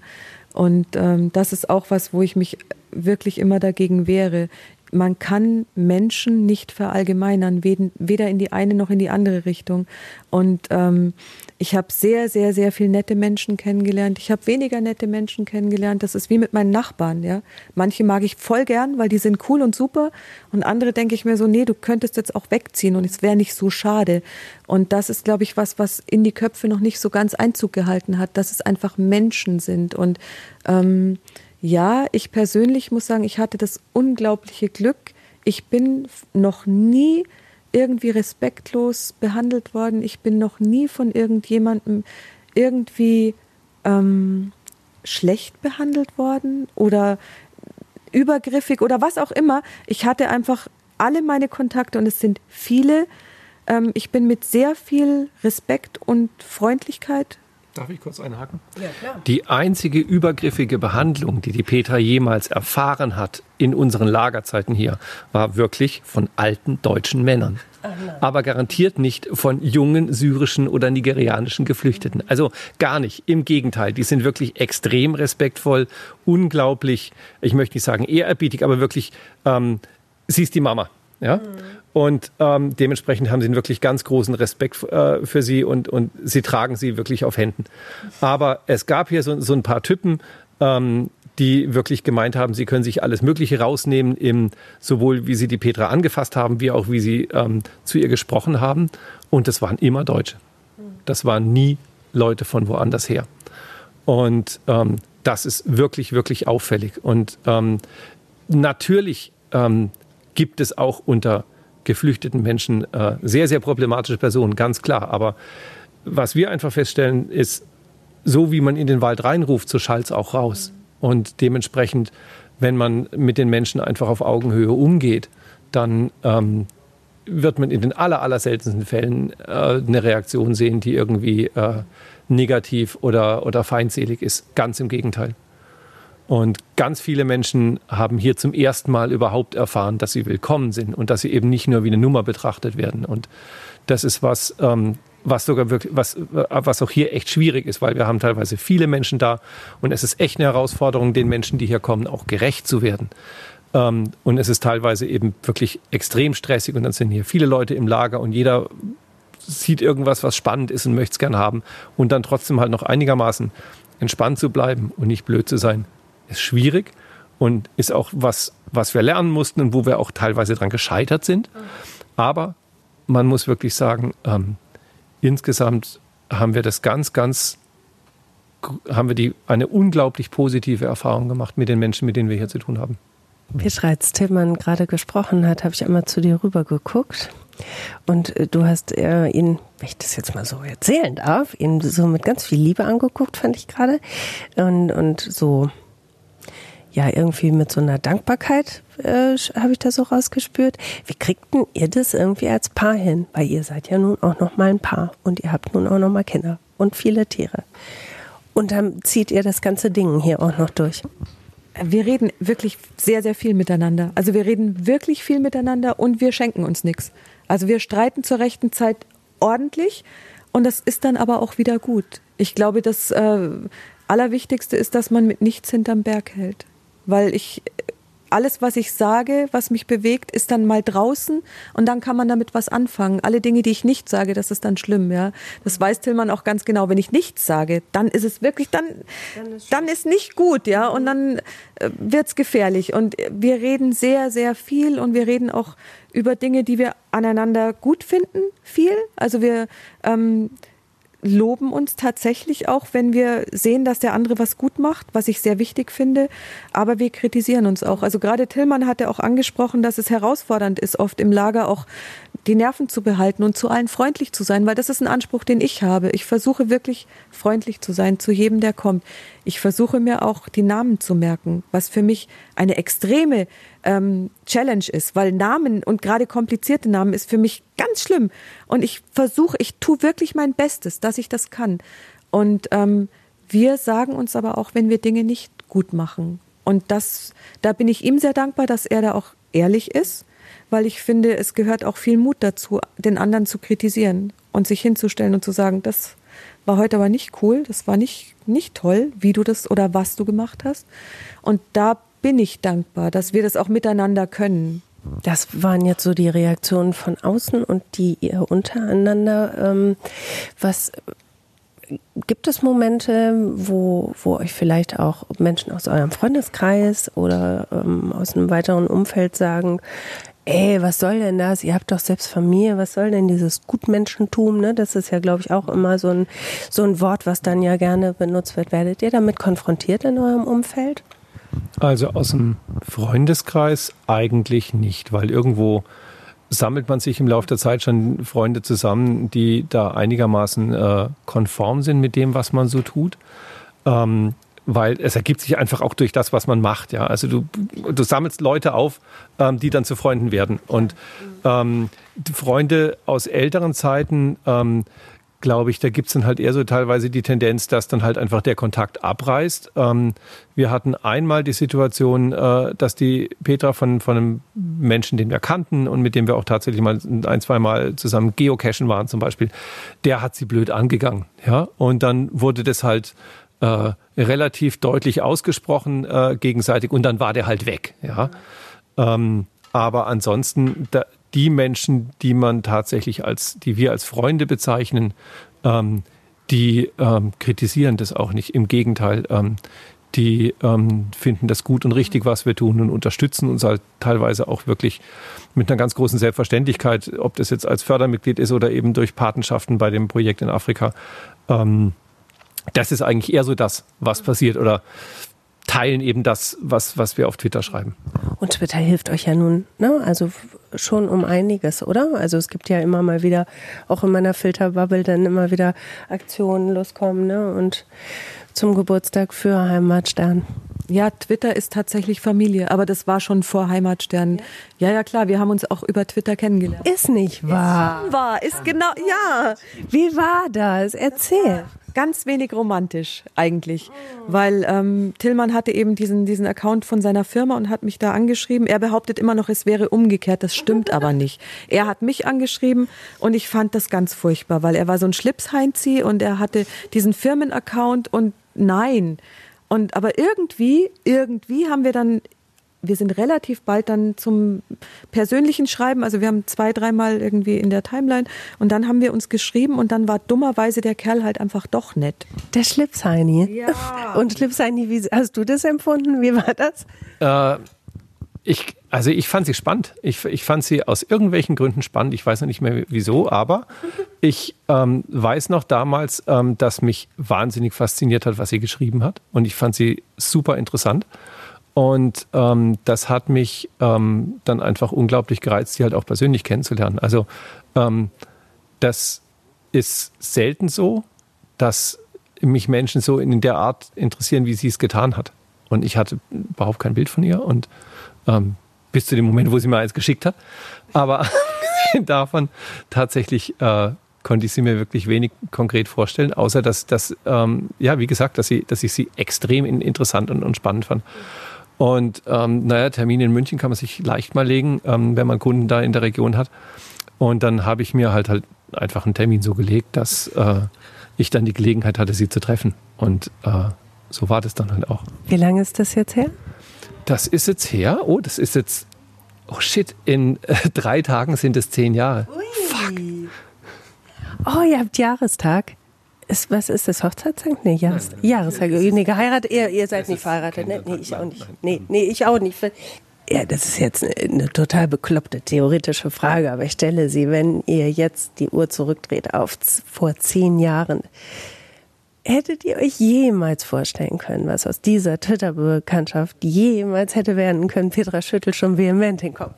Und ähm, das ist auch was, wo ich mich wirklich immer dagegen wehre man kann Menschen nicht verallgemeinern, weder in die eine noch in die andere Richtung. Und ähm, ich habe sehr, sehr, sehr viel nette Menschen kennengelernt. Ich habe weniger nette Menschen kennengelernt. Das ist wie mit meinen Nachbarn. Ja, manche mag ich voll gern, weil die sind cool und super. Und andere denke ich mir so, nee, du könntest jetzt auch wegziehen und es wäre nicht so schade. Und das ist, glaube ich, was, was in die Köpfe noch nicht so ganz Einzug gehalten hat, dass es einfach Menschen sind und ähm, ja, ich persönlich muss sagen, ich hatte das unglaubliche Glück. Ich bin noch nie irgendwie respektlos behandelt worden. Ich bin noch nie von irgendjemandem irgendwie ähm, schlecht behandelt worden oder übergriffig oder was auch immer. Ich hatte einfach alle meine Kontakte und es sind viele. Ähm, ich bin mit sehr viel Respekt und Freundlichkeit Darf ich kurz einhaken? Ja, klar. Die einzige übergriffige Behandlung, die die Petra jemals erfahren hat in unseren Lagerzeiten hier, war wirklich von alten deutschen Männern. aber garantiert nicht von jungen syrischen oder nigerianischen Geflüchteten. Also gar nicht. Im Gegenteil, die sind wirklich extrem respektvoll, unglaublich, ich möchte nicht sagen ehrerbietig, aber wirklich, ähm, sie ist die Mama. Ja? Mhm. Und ähm, dementsprechend haben sie einen wirklich ganz großen Respekt äh, für sie und, und sie tragen sie wirklich auf Händen. Aber es gab hier so, so ein paar Typen, ähm, die wirklich gemeint haben, sie können sich alles Mögliche rausnehmen, im, sowohl wie sie die Petra angefasst haben, wie auch wie sie ähm, zu ihr gesprochen haben. Und das waren immer Deutsche. Das waren nie Leute von woanders her. Und ähm, das ist wirklich, wirklich auffällig. Und ähm, natürlich ähm, gibt es auch unter geflüchteten Menschen äh, sehr, sehr problematische Personen, ganz klar. Aber was wir einfach feststellen, ist, so wie man in den Wald reinruft, so schallt es auch raus. Und dementsprechend, wenn man mit den Menschen einfach auf Augenhöhe umgeht, dann ähm, wird man in den aller, aller seltensten Fällen äh, eine Reaktion sehen, die irgendwie äh, negativ oder, oder feindselig ist. Ganz im Gegenteil. Und ganz viele Menschen haben hier zum ersten Mal überhaupt erfahren, dass sie willkommen sind und dass sie eben nicht nur wie eine Nummer betrachtet werden. Und das ist was, ähm, was sogar wirklich, was, was auch hier echt schwierig ist, weil wir haben teilweise viele Menschen da und es ist echt eine Herausforderung, den Menschen, die hier kommen, auch gerecht zu werden. Ähm, und es ist teilweise eben wirklich extrem stressig und dann sind hier viele Leute im Lager und jeder sieht irgendwas, was spannend ist und möchte es gern haben und dann trotzdem halt noch einigermaßen entspannt zu bleiben und nicht blöd zu sein ist schwierig und ist auch was, was wir lernen mussten und wo wir auch teilweise dran gescheitert sind. Aber man muss wirklich sagen, ähm, insgesamt haben wir das ganz, ganz, haben wir die, eine unglaublich positive Erfahrung gemacht mit den Menschen, mit denen wir hier zu tun haben. Wie als Tillmann gerade gesprochen hat, habe ich einmal zu dir rüber geguckt. Und äh, du hast äh, ihn, wenn ich das jetzt mal so erzählen darf, ihn so mit ganz viel Liebe angeguckt, fand ich gerade. Und, und so, ja, irgendwie mit so einer Dankbarkeit äh, habe ich das so rausgespürt. Wie kriegten ihr das irgendwie als Paar hin? Weil ihr seid ja nun auch noch mal ein Paar und ihr habt nun auch noch mal Kinder und viele Tiere. Und dann zieht ihr das ganze Ding hier auch noch durch wir reden wirklich sehr, sehr viel miteinander. Also wir reden wirklich viel miteinander und wir schenken uns nichts. Also wir streiten zur rechten Zeit ordentlich und das ist dann aber auch wieder gut. Ich glaube, das äh, Allerwichtigste ist, dass man mit nichts hinterm Berg hält. Weil ich alles, was ich sage, was mich bewegt, ist dann mal draußen und dann kann man damit was anfangen. Alle Dinge, die ich nicht sage, das ist dann schlimm, ja. Das weiß Tillmann auch ganz genau. Wenn ich nichts sage, dann ist es wirklich, dann, dann ist, dann ist nicht gut, ja. Und dann äh, wird's gefährlich. Und wir reden sehr, sehr viel und wir reden auch über Dinge, die wir aneinander gut finden, viel. Also wir, ähm, loben uns tatsächlich auch, wenn wir sehen, dass der andere was gut macht, was ich sehr wichtig finde. Aber wir kritisieren uns auch. Also gerade Tillmann hatte auch angesprochen, dass es herausfordernd ist, oft im Lager auch die Nerven zu behalten und zu allen freundlich zu sein, weil das ist ein Anspruch, den ich habe. Ich versuche wirklich freundlich zu sein zu jedem, der kommt. Ich versuche mir auch die Namen zu merken, was für mich eine extreme ähm, Challenge ist, weil Namen und gerade komplizierte Namen ist für mich ganz schlimm. Und ich versuche, ich tue wirklich mein Bestes, dass ich das kann. Und ähm, wir sagen uns aber auch, wenn wir Dinge nicht gut machen. Und das, da bin ich ihm sehr dankbar, dass er da auch ehrlich ist weil ich finde, es gehört auch viel Mut dazu, den anderen zu kritisieren und sich hinzustellen und zu sagen, das war heute aber nicht cool, das war nicht, nicht toll, wie du das oder was du gemacht hast. Und da bin ich dankbar, dass wir das auch miteinander können. Das waren jetzt so die Reaktionen von außen und die ihr untereinander. Ähm, was gibt es Momente, wo, wo euch vielleicht auch Menschen aus eurem Freundeskreis oder ähm, aus einem weiteren Umfeld sagen, ey, was soll denn das? Ihr habt doch selbst Familie, was soll denn dieses Gutmenschentum? Ne? Das ist ja, glaube ich, auch immer so ein, so ein Wort, was dann ja gerne benutzt wird. Werdet ihr damit konfrontiert in eurem Umfeld? Also aus dem Freundeskreis eigentlich nicht, weil irgendwo sammelt man sich im Laufe der Zeit schon Freunde zusammen, die da einigermaßen äh, konform sind mit dem, was man so tut. Ähm, weil es ergibt sich einfach auch durch das, was man macht. Ja, also du, du sammelst Leute auf, ähm, die dann zu Freunden werden. Und ähm, Freunde aus älteren Zeiten, ähm, glaube ich, da gibt es dann halt eher so teilweise die Tendenz, dass dann halt einfach der Kontakt abreißt. Ähm, wir hatten einmal die Situation, äh, dass die Petra von, von einem Menschen, den wir kannten und mit dem wir auch tatsächlich mal ein, zwei Mal zusammen geocachen waren zum Beispiel, der hat sie blöd angegangen. Ja, und dann wurde das halt äh, relativ deutlich ausgesprochen äh, gegenseitig und dann war der halt weg. Ja. Ähm, aber ansonsten da, die Menschen, die man tatsächlich als, die wir als Freunde bezeichnen, ähm, die ähm, kritisieren das auch nicht. Im Gegenteil, ähm, die ähm, finden das gut und richtig, was wir tun und unterstützen uns halt teilweise auch wirklich mit einer ganz großen Selbstverständlichkeit, ob das jetzt als Fördermitglied ist oder eben durch Patenschaften bei dem Projekt in Afrika. Ähm, das ist eigentlich eher so das, was passiert oder teilen eben das, was, was wir auf Twitter schreiben. Und Twitter hilft euch ja nun, ne? Also schon um einiges, oder? Also es gibt ja immer mal wieder, auch in meiner Filterbubble, dann immer wieder Aktionen loskommen, ne? Und zum Geburtstag für Heimatstern. Ja, Twitter ist tatsächlich Familie, aber das war schon vor Heimatstern. Ja, ja, ja klar, wir haben uns auch über Twitter kennengelernt. Ist nicht wahr. Ist wahr, ist genau, ja. Wie war das? Erzähl ganz wenig romantisch eigentlich, weil ähm, Tillmann hatte eben diesen, diesen Account von seiner Firma und hat mich da angeschrieben. Er behauptet immer noch, es wäre umgekehrt, das stimmt aber nicht. Er hat mich angeschrieben und ich fand das ganz furchtbar, weil er war so ein Schlipsheinzi und er hatte diesen Firmenaccount und nein. Und aber irgendwie, irgendwie haben wir dann wir sind relativ bald dann zum persönlichen Schreiben. Also wir haben zwei, dreimal irgendwie in der Timeline und dann haben wir uns geschrieben und dann war dummerweise der Kerl halt einfach doch nett. Der Schlipsheini. Ja. Und Schlipsheini, wie hast du das empfunden? Wie war das? Äh, Ich, also ich fand sie spannend. Ich, ich fand sie aus irgendwelchen Gründen spannend. Ich weiß noch nicht mehr wieso, aber ich ähm, weiß noch damals, ähm, dass mich wahnsinnig fasziniert hat, was sie geschrieben hat. Und ich fand sie super interessant. Und ähm, das hat mich ähm, dann einfach unglaublich gereizt, sie halt auch persönlich kennenzulernen. Also ähm, das ist selten so, dass mich Menschen so in der Art interessieren, wie sie es getan hat. Und ich hatte überhaupt kein Bild von ihr und ähm, bis zu dem Moment, wo sie mir eins geschickt hat. Aber davon tatsächlich äh, konnte ich sie mir wirklich wenig konkret vorstellen, außer dass, dass ähm, ja, wie gesagt, dass, sie, dass ich sie extrem interessant und, und spannend fand. Und ähm, naja, Termine in München kann man sich leicht mal legen, ähm, wenn man Kunden da in der Region hat. Und dann habe ich mir halt halt einfach einen Termin so gelegt, dass äh, ich dann die Gelegenheit hatte, sie zu treffen. Und äh, so war das dann halt auch. Wie lange ist das jetzt her? Das ist jetzt her. Oh, das ist jetzt. Oh shit, in äh, drei Tagen sind es zehn Jahre. Ui. Fuck. Oh, ihr habt Jahrestag. Ist, was ist das? Hochzeitstag? Nee, Jahres, nein, nein, Jahrestag. Nee, geheiratet. Ihr, ihr seid nicht verheiratet. Ne? Nee, ich auch nicht. Nee, nee, ich auch nicht. Ja, das ist jetzt eine, eine, total bekloppte theoretische Frage, aber ich stelle sie, wenn ihr jetzt die Uhr zurückdreht auf vor zehn Jahren, hättet ihr euch jemals vorstellen können, was aus dieser Twitter-Bekanntschaft jemals hätte werden können? Petra schüttelt schon vehement den Kopf.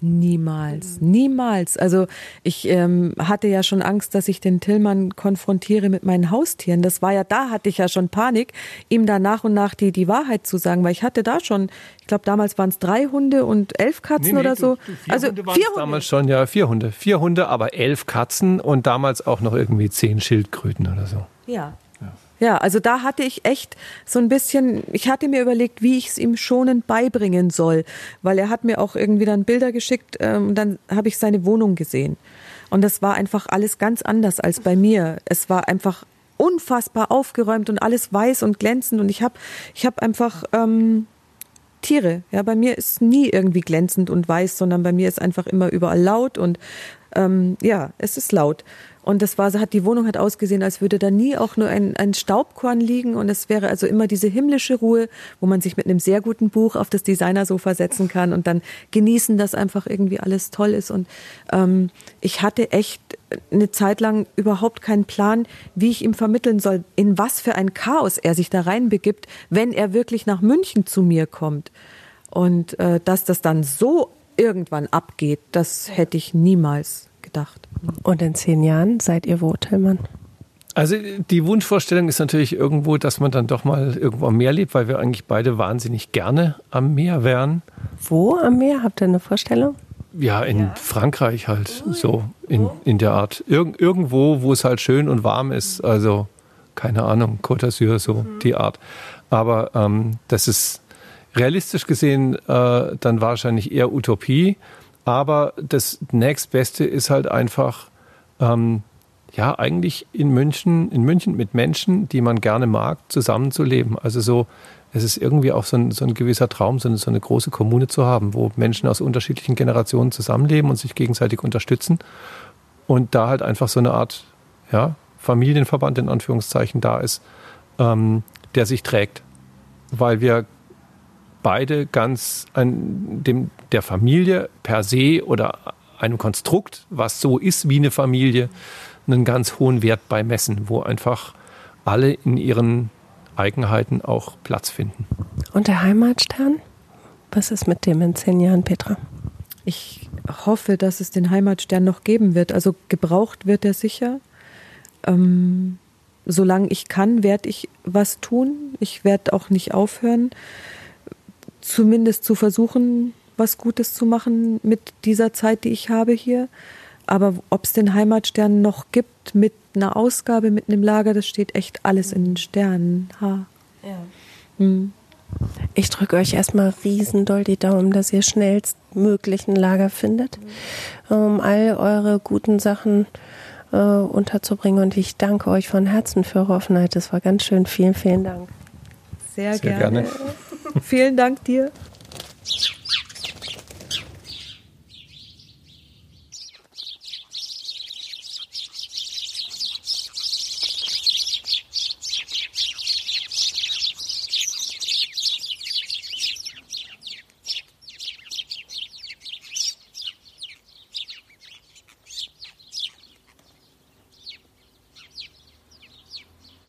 Niemals, niemals. Also ich ähm, hatte ja schon Angst, dass ich den Tillmann konfrontiere mit meinen Haustieren. Das war ja, da hatte ich ja schon Panik, ihm da nach und nach die, die Wahrheit zu sagen, weil ich hatte da schon, ich glaube damals waren es drei Hunde und elf Katzen nee, nee, oder so. Du, vier also Hunde vier Hunde. damals schon, ja, vier Hunde. Vier Hunde, aber elf Katzen und damals auch noch irgendwie zehn Schildkröten oder so. Ja, ja, also da hatte ich echt so ein bisschen, ich hatte mir überlegt, wie ich es ihm schonend beibringen soll, weil er hat mir auch irgendwie dann Bilder geschickt ähm, und dann habe ich seine Wohnung gesehen. Und das war einfach alles ganz anders als bei mir. Es war einfach unfassbar aufgeräumt und alles weiß und glänzend und ich habe ich hab einfach ähm, Tiere. Ja, bei mir ist nie irgendwie glänzend und weiß, sondern bei mir ist einfach immer überall laut und ähm, ja, es ist laut. Und das war, hat die Wohnung hat ausgesehen, als würde da nie auch nur ein, ein Staubkorn liegen. Und es wäre also immer diese himmlische Ruhe, wo man sich mit einem sehr guten Buch auf das Designersofa setzen kann und dann genießen, dass einfach irgendwie alles toll ist. Und ähm, ich hatte echt eine Zeit lang überhaupt keinen Plan, wie ich ihm vermitteln soll, in was für ein Chaos er sich da reinbegibt, wenn er wirklich nach München zu mir kommt. Und äh, dass das dann so irgendwann abgeht, das hätte ich niemals gedacht. Und in zehn Jahren seid ihr wo, Tillmann? Also die Wunschvorstellung ist natürlich irgendwo, dass man dann doch mal irgendwo am Meer lebt, weil wir eigentlich beide wahnsinnig gerne am Meer wären. Wo am Meer? Habt ihr eine Vorstellung? Ja, in ja. Frankreich halt, so in, in der Art. Irg irgendwo, wo es halt schön und warm ist. Also, keine Ahnung, Côte d'Azur, so mhm. die Art. Aber ähm, das ist realistisch gesehen äh, dann wahrscheinlich eher Utopie. Aber das nächstbeste ist halt einfach, ähm, ja, eigentlich in München, in München mit Menschen, die man gerne mag, zusammenzuleben. Also so, es ist irgendwie auch so ein, so ein gewisser Traum, so eine, so eine große Kommune zu haben, wo Menschen aus unterschiedlichen Generationen zusammenleben und sich gegenseitig unterstützen. Und da halt einfach so eine Art, ja, Familienverband in Anführungszeichen da ist, ähm, der sich trägt. Weil wir beide ganz an dem, der Familie per se oder einem Konstrukt, was so ist wie eine Familie, einen ganz hohen Wert beimessen, wo einfach alle in ihren Eigenheiten auch Platz finden. Und der Heimatstern? Was ist mit dem in zehn Jahren, Petra? Ich hoffe, dass es den Heimatstern noch geben wird. Also gebraucht wird er sicher. Ähm, solange ich kann, werde ich was tun. Ich werde auch nicht aufhören zumindest zu versuchen, was Gutes zu machen mit dieser Zeit, die ich habe hier. Aber ob es den Heimatstern noch gibt mit einer Ausgabe, mit einem Lager, das steht echt alles in den Sternen. Ha. Ja. Hm. Ich drücke euch erstmal riesendoll die Daumen, dass ihr schnellstmöglich ein Lager findet, um all eure guten Sachen äh, unterzubringen. Und ich danke euch von Herzen für eure Offenheit. Das war ganz schön. Vielen, vielen Dank. Sehr, Sehr gerne. gerne. Vielen Dank dir.